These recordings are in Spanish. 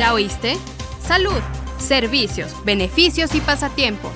¿Ya oíste? Salud, servicios, beneficios y pasatiempos.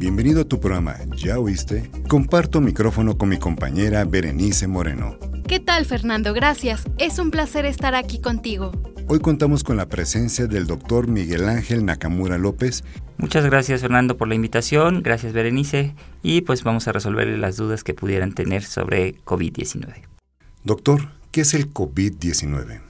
Bienvenido a tu programa ¿Ya oíste? Comparto micrófono con mi compañera Berenice Moreno. ¿Qué tal, Fernando? Gracias. Es un placer estar aquí contigo. Hoy contamos con la presencia del doctor Miguel Ángel Nakamura López. Muchas gracias Fernando por la invitación, gracias Berenice y pues vamos a resolver las dudas que pudieran tener sobre COVID-19. Doctor, ¿qué es el COVID-19?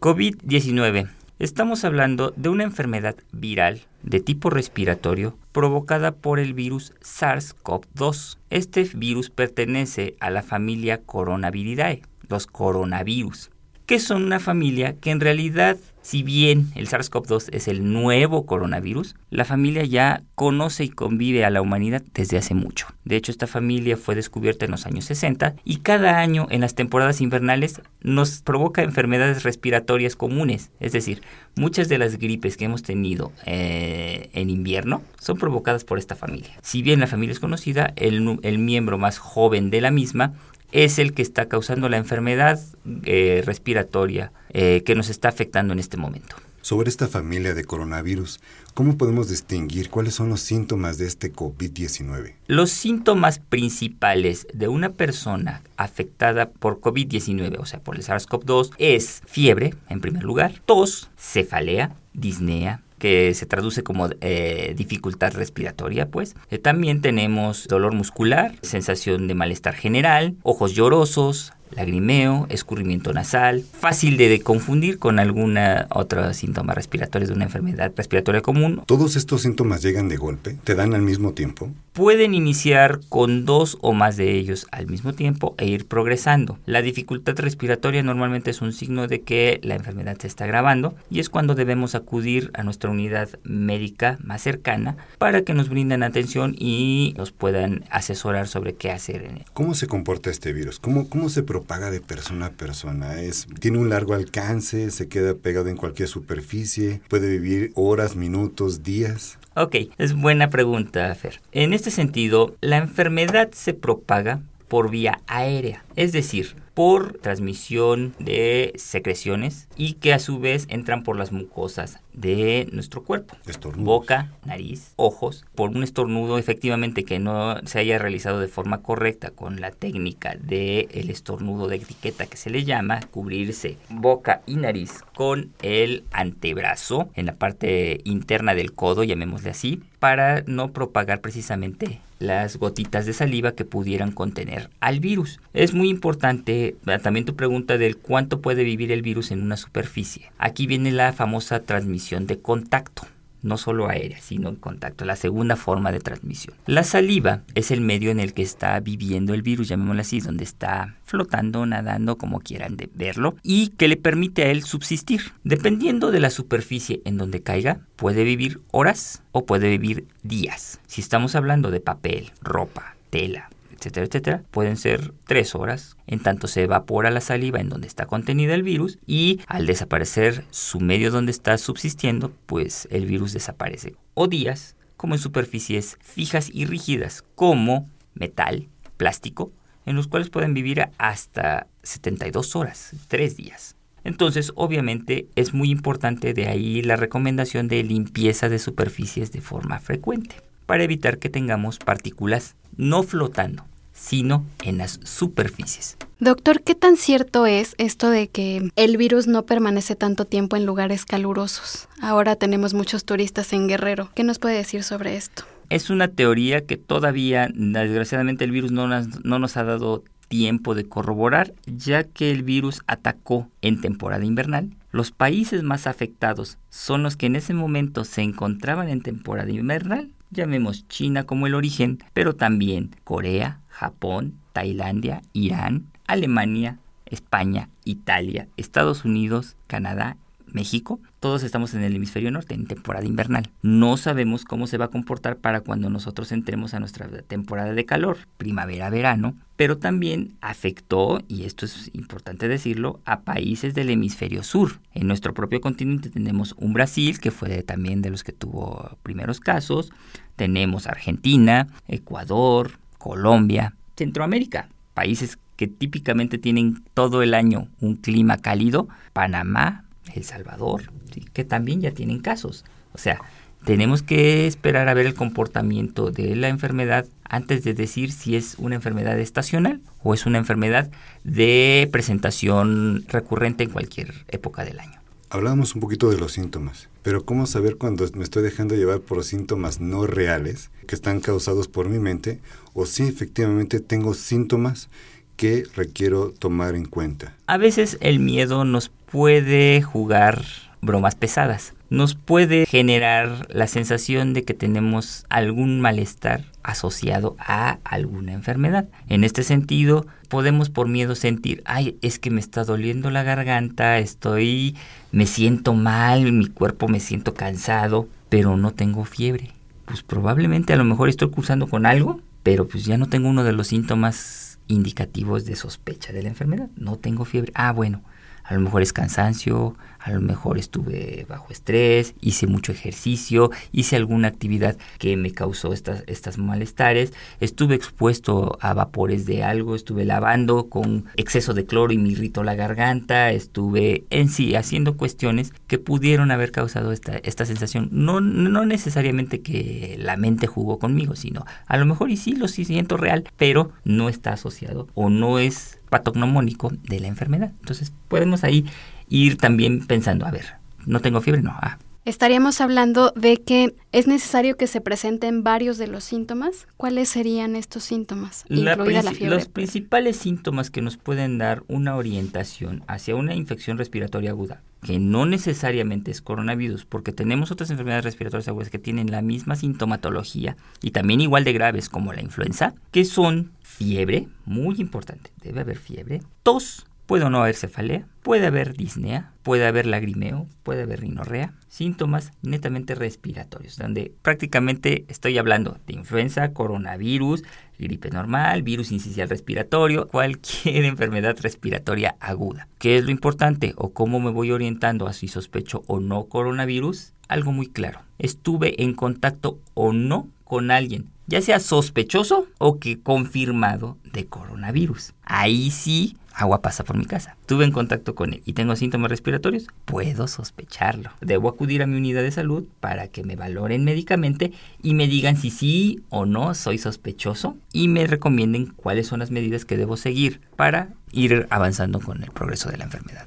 COVID-19. Estamos hablando de una enfermedad viral de tipo respiratorio provocada por el virus SARS-CoV-2. Este virus pertenece a la familia Coronaviridae, los coronavirus que son una familia que en realidad, si bien el SARS-CoV-2 es el nuevo coronavirus, la familia ya conoce y convive a la humanidad desde hace mucho. De hecho, esta familia fue descubierta en los años 60 y cada año en las temporadas invernales nos provoca enfermedades respiratorias comunes. Es decir, muchas de las gripes que hemos tenido eh, en invierno son provocadas por esta familia. Si bien la familia es conocida, el, el miembro más joven de la misma es el que está causando la enfermedad eh, respiratoria eh, que nos está afectando en este momento. Sobre esta familia de coronavirus, ¿cómo podemos distinguir cuáles son los síntomas de este COVID-19? Los síntomas principales de una persona afectada por COVID-19, o sea, por el SARS-CoV-2, es fiebre, en primer lugar, tos, cefalea, disnea, que se traduce como eh, dificultad respiratoria, pues. Eh, también tenemos dolor muscular, sensación de malestar general, ojos llorosos, lagrimeo, escurrimiento nasal, fácil de, confundir con alguna otra síntoma respiratoria de una enfermedad respiratoria común. ¿Todos estos síntomas llegan de golpe? ¿Te dan al mismo tiempo? Pueden iniciar con dos o más de ellos al mismo tiempo e ir progresando. La dificultad respiratoria normalmente es un signo de que la enfermedad se está agravando y es cuando debemos acudir a nuestra unidad médica más cercana para que nos brinden atención y nos puedan asesorar sobre qué hacer. ¿Cómo se comporta este virus? ¿Cómo, cómo se propaga de persona a persona. Es, tiene un largo alcance, se queda pegado en cualquier superficie, puede vivir horas, minutos, días. Ok, es buena pregunta, Fer. En este sentido, la enfermedad se propaga por vía aérea, es decir, por transmisión de secreciones y que a su vez entran por las mucosas de nuestro cuerpo. Boca, nariz, ojos. Por un estornudo efectivamente que no se haya realizado de forma correcta con la técnica del el estornudo de etiqueta que se le llama, cubrirse boca y nariz con el antebrazo en la parte interna del codo, llamémosle así, para no propagar precisamente las gotitas de saliva que pudieran contener al virus. Es muy importante también tu pregunta del cuánto puede vivir el virus en una superficie. Aquí viene la famosa transmisión de contacto no solo aérea, sino en contacto, la segunda forma de transmisión. La saliva es el medio en el que está viviendo el virus, llamémoslo así, donde está flotando, nadando, como quieran de verlo, y que le permite a él subsistir. Dependiendo de la superficie en donde caiga, puede vivir horas o puede vivir días. Si estamos hablando de papel, ropa, tela, etcétera, pueden ser tres horas, en tanto se evapora la saliva en donde está contenida el virus y al desaparecer su medio donde está subsistiendo, pues el virus desaparece. O días, como en superficies fijas y rígidas, como metal, plástico, en los cuales pueden vivir hasta 72 horas, tres días. Entonces, obviamente, es muy importante de ahí la recomendación de limpieza de superficies de forma frecuente para evitar que tengamos partículas no flotando, sino en las superficies. Doctor, ¿qué tan cierto es esto de que el virus no permanece tanto tiempo en lugares calurosos? Ahora tenemos muchos turistas en Guerrero. ¿Qué nos puede decir sobre esto? Es una teoría que todavía, desgraciadamente, el virus no nos, no nos ha dado tiempo de corroborar, ya que el virus atacó en temporada invernal. Los países más afectados son los que en ese momento se encontraban en temporada invernal llamemos China como el origen, pero también Corea, Japón, Tailandia, Irán, Alemania, España, Italia, Estados Unidos, Canadá, México, todos estamos en el hemisferio norte, en temporada invernal. No sabemos cómo se va a comportar para cuando nosotros entremos a nuestra temporada de calor, primavera-verano, pero también afectó, y esto es importante decirlo, a países del hemisferio sur. En nuestro propio continente tenemos un Brasil, que fue también de los que tuvo primeros casos, tenemos Argentina, Ecuador, Colombia, Centroamérica, países que típicamente tienen todo el año un clima cálido, Panamá, El Salvador, que también ya tienen casos. O sea, tenemos que esperar a ver el comportamiento de la enfermedad antes de decir si es una enfermedad estacional o es una enfermedad de presentación recurrente en cualquier época del año. Hablábamos un poquito de los síntomas, pero ¿cómo saber cuando me estoy dejando llevar por síntomas no reales que están causados por mi mente o si efectivamente tengo síntomas que requiero tomar en cuenta. A veces el miedo nos puede jugar bromas pesadas. Nos puede generar la sensación de que tenemos algún malestar asociado a alguna enfermedad. En este sentido, podemos por miedo sentir, ay, es que me está doliendo la garganta, estoy, me siento mal, mi cuerpo me siento cansado, pero no tengo fiebre. Pues probablemente a lo mejor estoy cursando con algo, pero pues ya no tengo uno de los síntomas indicativos de sospecha de la enfermedad. No tengo fiebre. Ah, bueno, a lo mejor es cansancio, a lo mejor estuve bajo estrés, hice mucho ejercicio, hice alguna actividad que me causó estas, estas malestares, estuve expuesto a vapores de algo, estuve lavando con exceso de cloro y me irritó la garganta, estuve en sí haciendo cuestiones que pudieron haber causado esta, esta sensación. No, no necesariamente que la mente jugó conmigo, sino a lo mejor y sí lo siento real, pero no está asociado o no es patognomónico de la enfermedad. Entonces podemos ahí ir también pensando, a ver, no tengo fiebre, no, ah. Estaríamos hablando de que es necesario que se presenten varios de los síntomas. ¿Cuáles serían estos síntomas? La la fiebre. Los principales síntomas que nos pueden dar una orientación hacia una infección respiratoria aguda, que no necesariamente es coronavirus, porque tenemos otras enfermedades respiratorias agudas que tienen la misma sintomatología y también igual de graves como la influenza, que son fiebre, muy importante, debe haber fiebre, tos, Puede o no haber cefalea, puede haber disnea, puede haber lagrimeo, puede haber rinorrea, síntomas netamente respiratorios, donde prácticamente estoy hablando de influenza, coronavirus, gripe normal, virus incisional respiratorio, cualquier enfermedad respiratoria aguda. ¿Qué es lo importante o cómo me voy orientando a si sospecho o no coronavirus? Algo muy claro. Estuve en contacto o no con alguien, ya sea sospechoso o que confirmado de coronavirus. Ahí sí agua pasa por mi casa. Tuve en contacto con él y tengo síntomas respiratorios, puedo sospecharlo. Debo acudir a mi unidad de salud para que me valoren médicamente y me digan si sí o no soy sospechoso y me recomienden cuáles son las medidas que debo seguir para ir avanzando con el progreso de la enfermedad.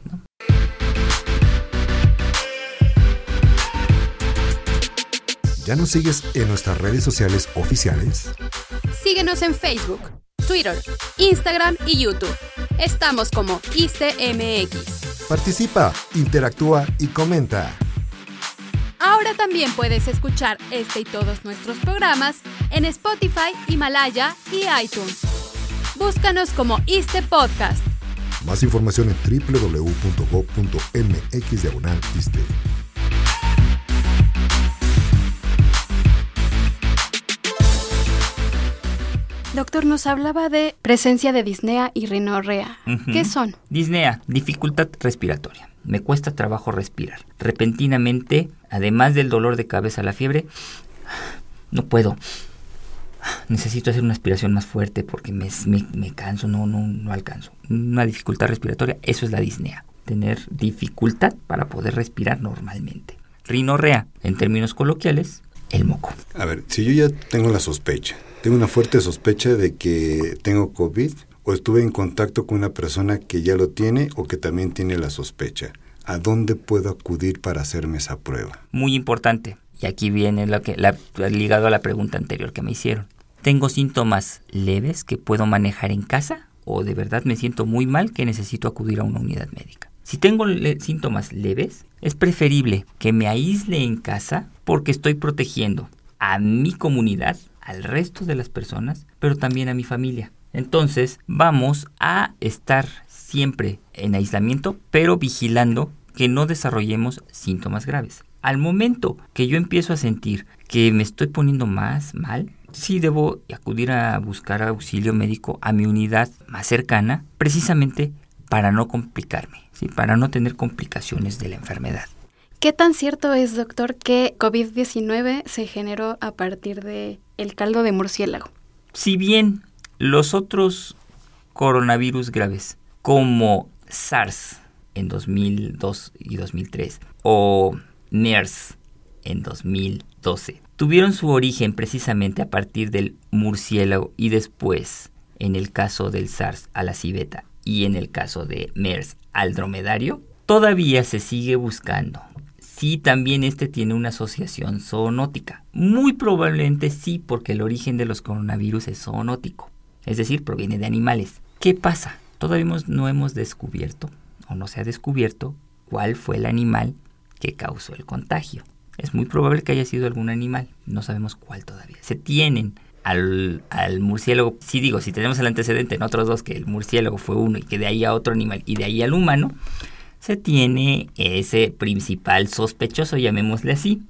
¿Ya nos sigues en nuestras redes sociales oficiales? Síguenos en Facebook, Twitter, Instagram y YouTube. Estamos como ISTMX. Participa, interactúa y comenta. Ahora también puedes escuchar este y todos nuestros programas en Spotify, Himalaya y iTunes. Búscanos como ISTE Podcast. Más información en www.go.mx Doctor, nos hablaba de presencia de disnea y rinorrea. ¿Qué son? Disnea, dificultad respiratoria. Me cuesta trabajo respirar. Repentinamente, además del dolor de cabeza, la fiebre, no puedo. Necesito hacer una aspiración más fuerte porque me, me canso, no, no, no alcanzo. Una dificultad respiratoria, eso es la disnea. Tener dificultad para poder respirar normalmente. Rinorrea, en términos coloquiales, el moco. A ver, si yo ya tengo la sospecha, tengo una fuerte sospecha de que tengo COVID o estuve en contacto con una persona que ya lo tiene o que también tiene la sospecha. ¿A dónde puedo acudir para hacerme esa prueba? Muy importante. Y aquí viene lo que la, ligado a la pregunta anterior que me hicieron. ¿Tengo síntomas leves que puedo manejar en casa o de verdad me siento muy mal que necesito acudir a una unidad médica? Si tengo síntomas leves, es preferible que me aísle en casa porque estoy protegiendo a mi comunidad, al resto de las personas, pero también a mi familia. Entonces vamos a estar siempre en aislamiento, pero vigilando que no desarrollemos síntomas graves. Al momento que yo empiezo a sentir que me estoy poniendo más mal, sí debo acudir a buscar auxilio médico a mi unidad más cercana, precisamente para no complicarme, ¿sí? para no tener complicaciones de la enfermedad. ¿Qué tan cierto es, doctor, que COVID-19 se generó a partir de el caldo de murciélago? Si bien los otros coronavirus graves, como SARS en 2002 y 2003 o MERS en 2012, tuvieron su origen precisamente a partir del murciélago y después, en el caso del SARS, a la civeta y en el caso de MERS al dromedario, todavía se sigue buscando si también este tiene una asociación zoonótica. Muy probablemente sí, porque el origen de los coronavirus es zoonótico, es decir, proviene de animales. ¿Qué pasa? Todavía no hemos descubierto, o no se ha descubierto, cuál fue el animal que causó el contagio. Es muy probable que haya sido algún animal, no sabemos cuál todavía. Se tienen al, murciélago, si digo, si tenemos el antecedente en otros dos, que el murciélago fue uno y que de ahí a otro animal y de ahí al humano, se tiene ese principal sospechoso, llamémosle así,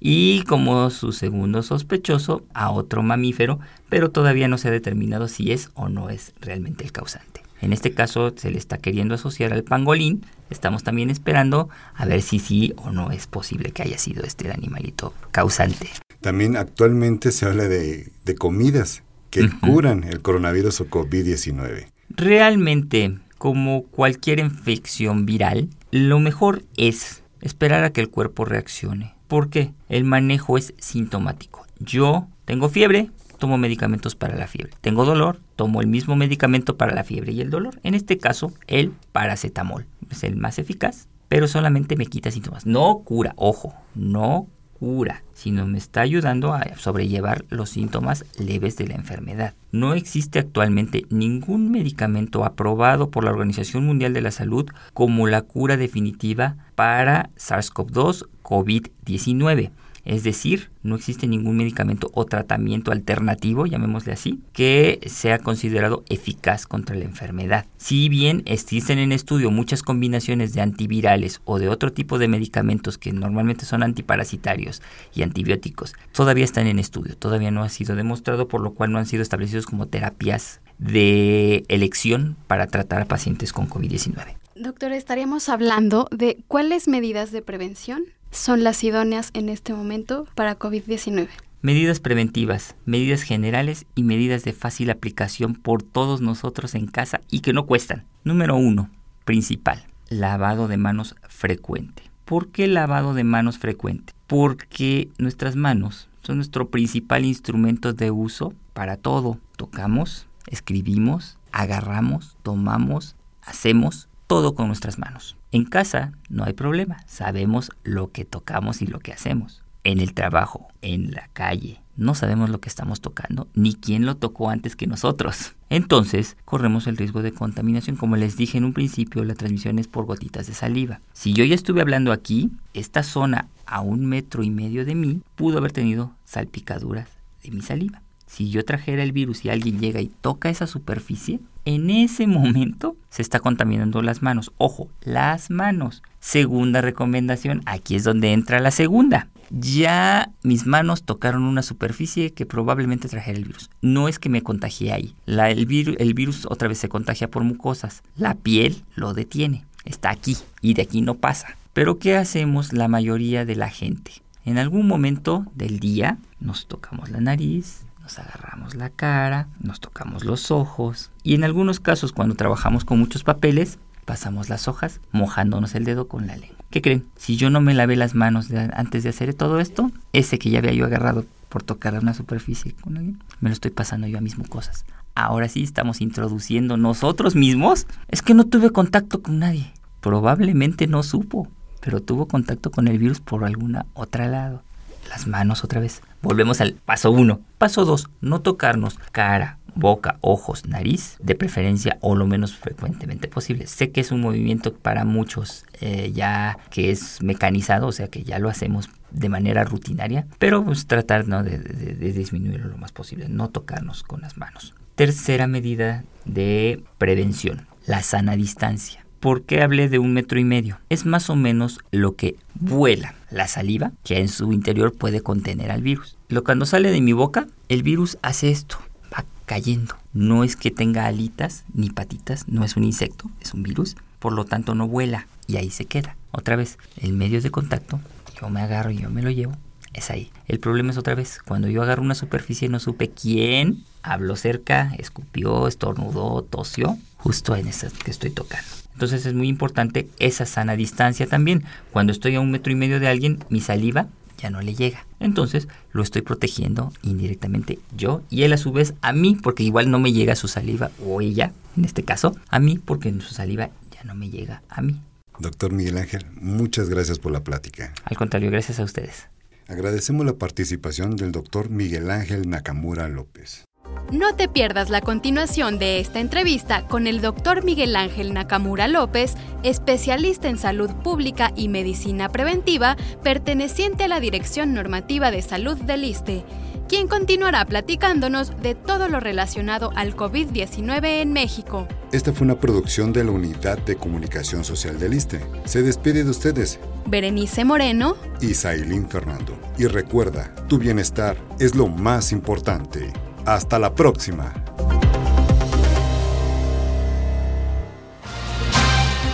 y como su segundo sospechoso a otro mamífero, pero todavía no se ha determinado si es o no es realmente el causante. En este caso se le está queriendo asociar al pangolín, estamos también esperando a ver si sí o no es posible que haya sido este el animalito causante. También actualmente se habla de, comidas que curan el coronavirus o COVID-19. Realmente como cualquier infección viral, lo mejor es esperar a que el cuerpo reaccione. Porque el manejo es sintomático. Yo tengo fiebre, tomo medicamentos para la fiebre. Tengo dolor, tomo el mismo medicamento para la fiebre y el dolor. En este caso, el paracetamol. Es el más eficaz, pero solamente me quita síntomas. No cura, ojo, no cura, sino me está ayudando a sobrellevar los síntomas leves de la enfermedad. No existe actualmente ningún medicamento aprobado por la Organización Mundial de la Salud como la cura definitiva para SARS-CoV-2 COVID-19. Es decir, no existe ningún medicamento o tratamiento alternativo, llamémosle así, que sea considerado eficaz contra la enfermedad. Si bien existen en estudio muchas combinaciones de antivirales o de otro tipo de medicamentos que normalmente son antiparasitarios y antibióticos, todavía están en estudio, todavía no ha sido demostrado, por lo cual no han sido establecidos como terapias de elección para tratar a pacientes con COVID-19. Doctor, estaríamos hablando de cuáles medidas de prevención son las idóneas en este momento para COVID-19? Medidas preventivas, medidas generales y medidas de fácil aplicación por todos nosotros en casa y que no cuestan. Número uno, principal, lavado de manos frecuente. ¿Por qué lavado de manos frecuente? Porque nuestras manos son nuestro principal instrumento de uso para todo. Tocamos, escribimos, agarramos, tomamos, hacemos todo con nuestras manos. En casa no hay problema, sabemos lo que tocamos y lo que hacemos. En el trabajo, en la calle, no sabemos lo que estamos tocando ni quién lo tocó antes que nosotros. Entonces, corremos el riesgo de contaminación. Como les dije en un principio, la transmisión es por gotitas de saliva. Si yo ya estuve hablando aquí, esta zona a un metro y medio de mí pudo haber tenido salpicaduras de mi saliva. Si yo trajera el virus y alguien llega y toca esa superficie, en ese momento se está contaminando las manos. Ojo, las manos. Segunda recomendación, aquí es donde entra la segunda. Ya mis manos tocaron una superficie que probablemente trajera el virus. No es que me contagié ahí. El, el virus otra vez se contagia por mucosas. La piel lo detiene. Está aquí y de aquí no pasa. Pero ¿qué hacemos la mayoría de la gente? En algún momento del día nos tocamos la nariz, nos agarramos la cara, nos tocamos los ojos y en algunos casos cuando trabajamos con muchos papeles, pasamos las hojas mojándonos el dedo con la lengua. ¿Qué creen? Si yo no me lavé las manos antes de hacer todo esto, ese que ya había yo agarrado por tocar una superficie con alguien, me lo estoy pasando yo a mismo cosas. Ahora sí estamos introduciendo nosotros mismos. Es que no tuve contacto con nadie. Probablemente no supo, pero tuvo contacto con el virus por alguna otra lado las manos otra vez. Volvemos al paso 1. Paso 2. No tocarnos cara, boca, ojos, nariz, de preferencia o lo menos frecuentemente posible. Sé que es un movimiento para muchos eh, ya que es mecanizado, o sea que ya lo hacemos de manera rutinaria, pero pues tratar ¿no? de, de disminuirlo lo más posible, no tocarnos con las manos. Tercera medida de prevención, la sana distancia. ¿Por qué hablé de un metro y medio? Es más o menos lo que vuela la saliva que en su interior puede contener al virus. Lo cuando sale de mi boca, el virus hace esto, va cayendo. No es que tenga alitas ni patitas, no es un insecto, es un virus, por lo tanto no vuela y ahí se queda. Otra vez, el medio de contacto, yo me agarro y yo me lo llevo, es ahí. El problema es otra vez, cuando yo agarro una superficie no supe quién habló cerca, escupió, estornudó, tosió, justo en esa que estoy tocando. Entonces es muy importante esa sana distancia también. Cuando estoy a un metro y medio de alguien, mi saliva ya no le llega. Entonces lo estoy protegiendo indirectamente yo y él a su vez a mí, porque igual no me llega su saliva, o ella, en este caso, a mí, porque su saliva ya no me llega a mí. Doctor Miguel Ángel, muchas gracias por la plática. Al contrario, gracias a ustedes. Agradecemos la participación del doctor Miguel Ángel Nakamura López. No te pierdas la continuación de esta entrevista con el doctor Miguel Ángel Nakamura López, especialista en salud pública y medicina preventiva, perteneciente a la Dirección Normativa de Salud del ISTE, quien continuará platicándonos de todo lo relacionado al COVID-19 en México. Esta fue una producción de la Unidad de Comunicación Social del ISTE. Se despide de ustedes. Berenice Moreno y Sailín Fernando. Y recuerda, tu bienestar es lo más importante. Hasta la próxima.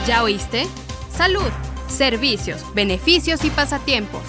¿Ya oíste? Salud, servicios, beneficios y pasatiempos.